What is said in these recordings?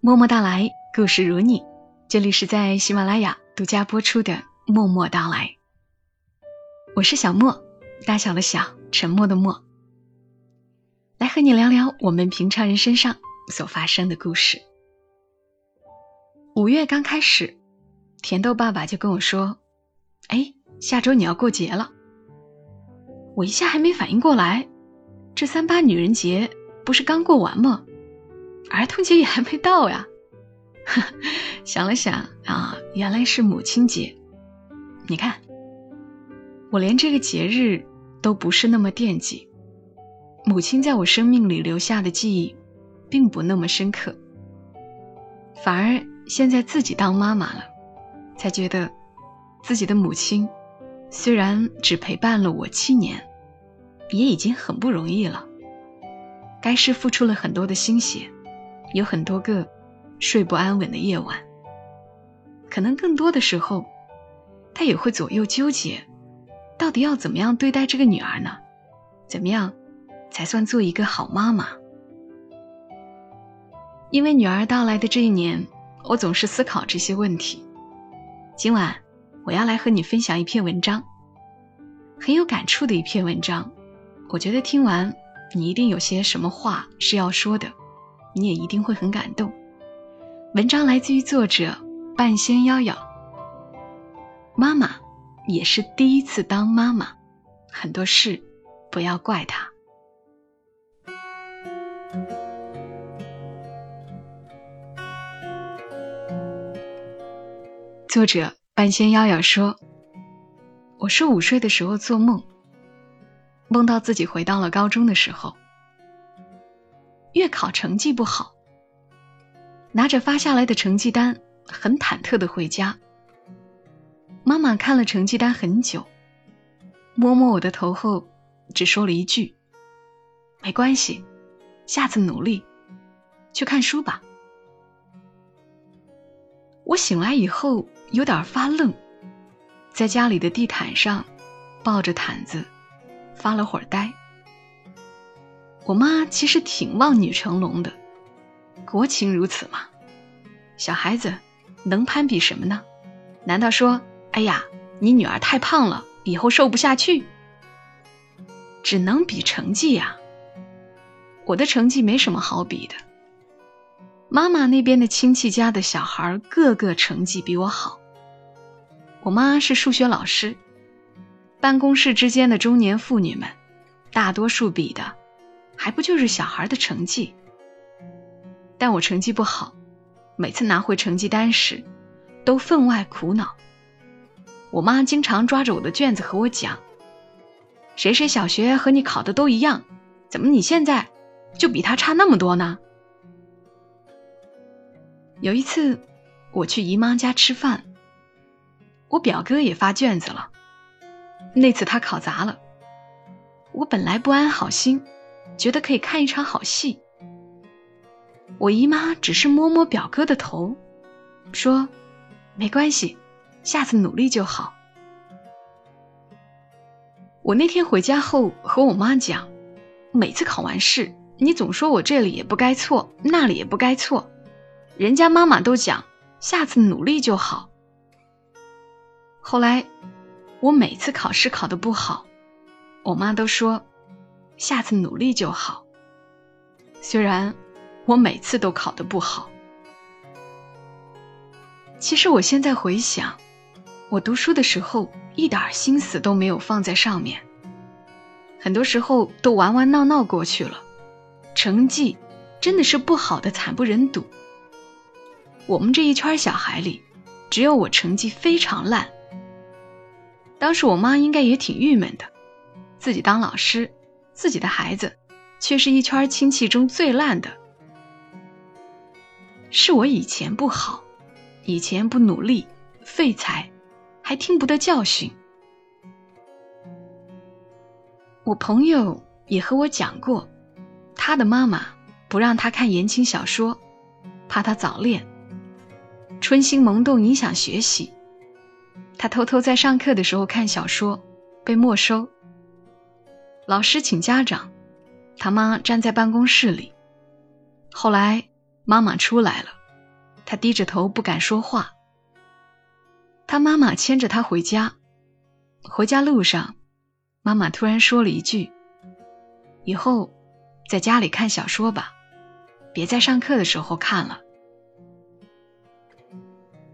默默到来，故事如你。这里是在喜马拉雅独家播出的《默默到来》，我是小莫，大小的小，沉默的默，来和你聊聊我们平常人身上所发生的故事。五月刚开始，甜豆爸爸就跟我说：“哎，下周你要过节了。”我一下还没反应过来，这三八女人节不是刚过完吗？儿童节也还没到呀。想了想啊，原来是母亲节。你看，我连这个节日都不是那么惦记。母亲在我生命里留下的记忆，并不那么深刻。反而现在自己当妈妈了，才觉得自己的母亲虽然只陪伴了我七年，也已经很不容易了。该是付出了很多的心血，有很多个睡不安稳的夜晚。可能更多的时候，他也会左右纠结，到底要怎么样对待这个女儿呢？怎么样才算做一个好妈妈？因为女儿到来的这一年，我总是思考这些问题。今晚我要来和你分享一篇文章，很有感触的一篇文章。我觉得听完你一定有些什么话是要说的，你也一定会很感动。文章来自于作者半仙夭夭。妈妈也是第一次当妈妈，很多事不要怪她。作者半仙夭夭说：“我是午睡的时候做梦，梦到自己回到了高中的时候，月考成绩不好，拿着发下来的成绩单，很忐忑的回家。妈妈看了成绩单很久，摸摸我的头后，只说了一句：‘没关系，下次努力，去看书吧。’我醒来以后。”有点发愣，在家里的地毯上抱着毯子发了会儿呆。我妈其实挺望女成龙的，国情如此嘛，小孩子能攀比什么呢？难道说，哎呀，你女儿太胖了，以后瘦不下去？只能比成绩呀。我的成绩没什么好比的，妈妈那边的亲戚家的小孩个个成绩比我好。我妈是数学老师，办公室之间的中年妇女们，大多数比的，还不就是小孩的成绩？但我成绩不好，每次拿回成绩单时，都分外苦恼。我妈经常抓着我的卷子和我讲：“谁谁小学和你考的都一样，怎么你现在就比他差那么多呢？”有一次，我去姨妈家吃饭。我表哥也发卷子了，那次他考砸了。我本来不安好心，觉得可以看一场好戏。我姨妈只是摸摸表哥的头，说：“没关系，下次努力就好。”我那天回家后和我妈讲，每次考完试，你总说我这里也不该错，那里也不该错，人家妈妈都讲下次努力就好。后来，我每次考试考的不好，我妈都说下次努力就好。虽然我每次都考的不好，其实我现在回想，我读书的时候一点心思都没有放在上面，很多时候都玩玩闹闹过去了，成绩真的是不好的惨不忍睹。我们这一圈小孩里，只有我成绩非常烂。当时我妈应该也挺郁闷的，自己当老师，自己的孩子却是一圈亲戚中最烂的。是我以前不好，以前不努力，废材，还听不得教训。我朋友也和我讲过，他的妈妈不让他看言情小说，怕他早恋，春心萌动影响学习。他偷偷在上课的时候看小说，被没收。老师请家长，他妈站在办公室里。后来妈妈出来了，他低着头不敢说话。他妈妈牵着他回家，回家路上，妈妈突然说了一句：“以后在家里看小说吧，别在上课的时候看了。”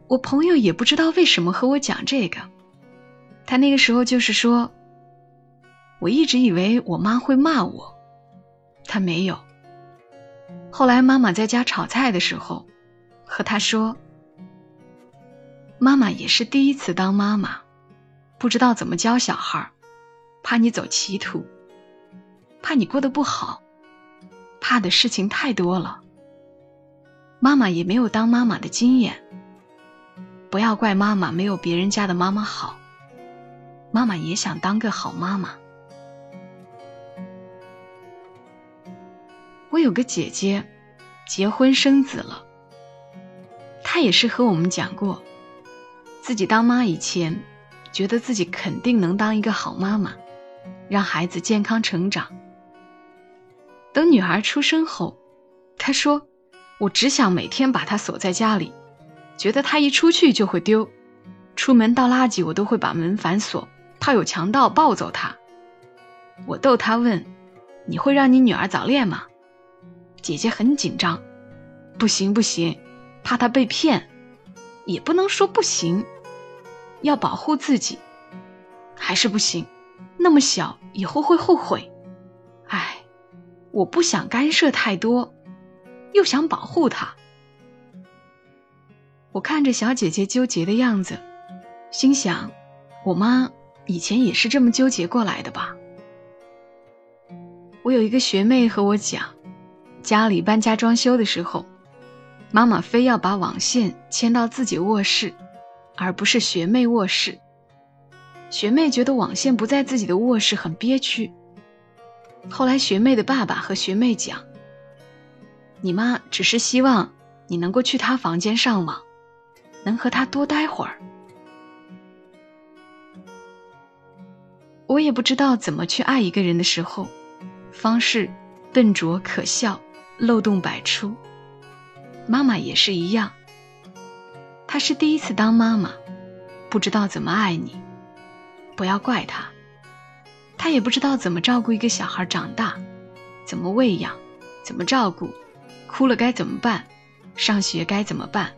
我朋友也不知道为什么和我讲这个，他那个时候就是说，我一直以为我妈会骂我，他没有。后来妈妈在家炒菜的时候，和他说，妈妈也是第一次当妈妈，不知道怎么教小孩，怕你走歧途，怕你过得不好，怕的事情太多了。妈妈也没有当妈妈的经验。不要怪妈妈没有别人家的妈妈好，妈妈也想当个好妈妈。我有个姐姐，结婚生子了，她也是和我们讲过，自己当妈以前，觉得自己肯定能当一个好妈妈，让孩子健康成长。等女儿出生后，她说：“我只想每天把她锁在家里。”觉得他一出去就会丢，出门倒垃圾我都会把门反锁，怕有强盗抱走他。我逗他问：“你会让你女儿早恋吗？”姐姐很紧张：“不行不行，怕她被骗。”也不能说不行，要保护自己，还是不行。那么小，以后会后悔。唉，我不想干涉太多，又想保护她。我看着小姐姐纠结的样子，心想：我妈以前也是这么纠结过来的吧。我有一个学妹和我讲，家里搬家装修的时候，妈妈非要把网线牵到自己卧室，而不是学妹卧室。学妹觉得网线不在自己的卧室很憋屈。后来学妹的爸爸和学妹讲，你妈只是希望你能够去她房间上网。能和他多待会儿，我也不知道怎么去爱一个人的时候，方式笨拙可笑，漏洞百出。妈妈也是一样，她是第一次当妈妈，不知道怎么爱你，不要怪她。她也不知道怎么照顾一个小孩长大，怎么喂养，怎么照顾，哭了该怎么办，上学该怎么办。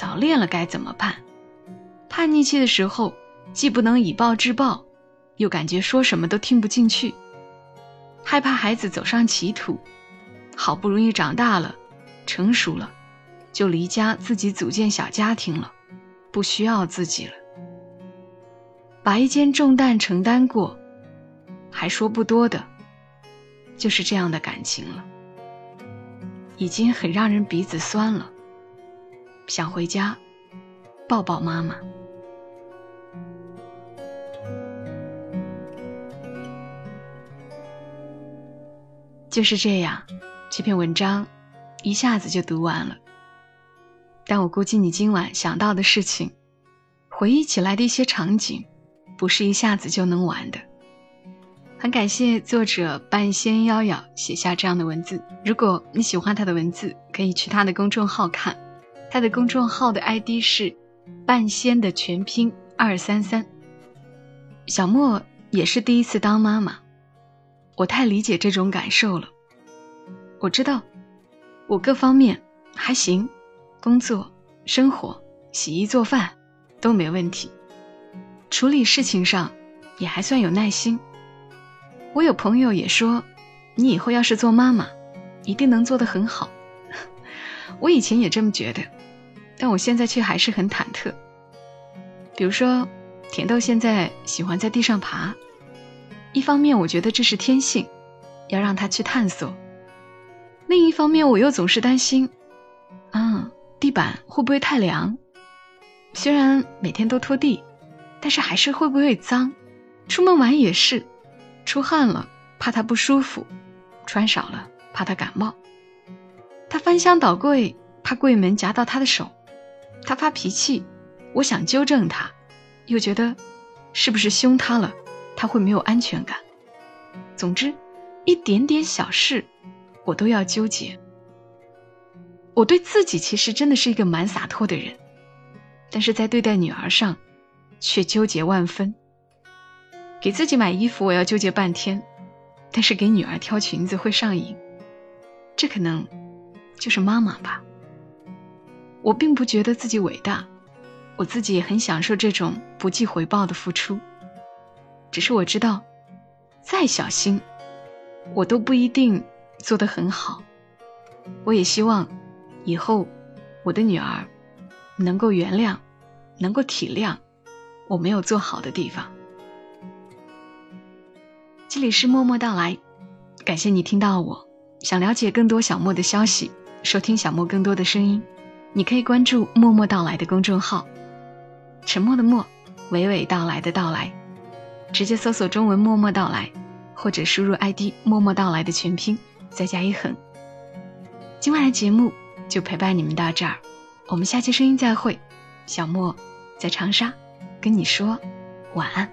早恋了该怎么办？叛逆期的时候，既不能以暴制暴，又感觉说什么都听不进去，害怕孩子走上歧途。好不容易长大了，成熟了，就离家自己组建小家庭了，不需要自己了，把一肩重担承担过，还说不多的，就是这样的感情了，已经很让人鼻子酸了。想回家，抱抱妈妈。就是这样，这篇文章一下子就读完了。但我估计你今晚想到的事情，回忆起来的一些场景，不是一下子就能完的。很感谢作者半仙夭夭写下这样的文字。如果你喜欢他的文字，可以去他的公众号看。他的公众号的 ID 是“半仙”的全拼二三三。小莫也是第一次当妈妈，我太理解这种感受了。我知道，我各方面还行，工作、生活、洗衣做饭都没问题，处理事情上也还算有耐心。我有朋友也说，你以后要是做妈妈，一定能做得很好。我以前也这么觉得。但我现在却还是很忐忑。比如说，甜豆现在喜欢在地上爬，一方面我觉得这是天性，要让他去探索；另一方面我又总是担心，啊，地板会不会太凉？虽然每天都拖地，但是还是会不会脏？出门玩也是，出汗了怕他不舒服，穿少了怕他感冒。他翻箱倒柜，怕柜门夹到他的手。他发脾气，我想纠正他，又觉得是不是凶他了，他会没有安全感。总之，一点点小事，我都要纠结。我对自己其实真的是一个蛮洒脱的人，但是在对待女儿上，却纠结万分。给自己买衣服，我要纠结半天，但是给女儿挑裙子会上瘾。这可能就是妈妈吧。我并不觉得自己伟大，我自己也很享受这种不计回报的付出。只是我知道，再小心，我都不一定做得很好。我也希望。以后，我的女儿能够原谅，能够体谅我没有做好的地方。这里是默默到来，感谢你听到我。想了解更多小莫的消息，收听小莫更多的声音，你可以关注“默默到来”的公众号，沉默的默，娓娓道来的到来，直接搜索中文“默默到来”，或者输入 ID“ 默默到来”的全拼，再加一横。今晚的节目。就陪伴你们到这儿，我们下期声音再会。小莫在长沙，跟你说晚安。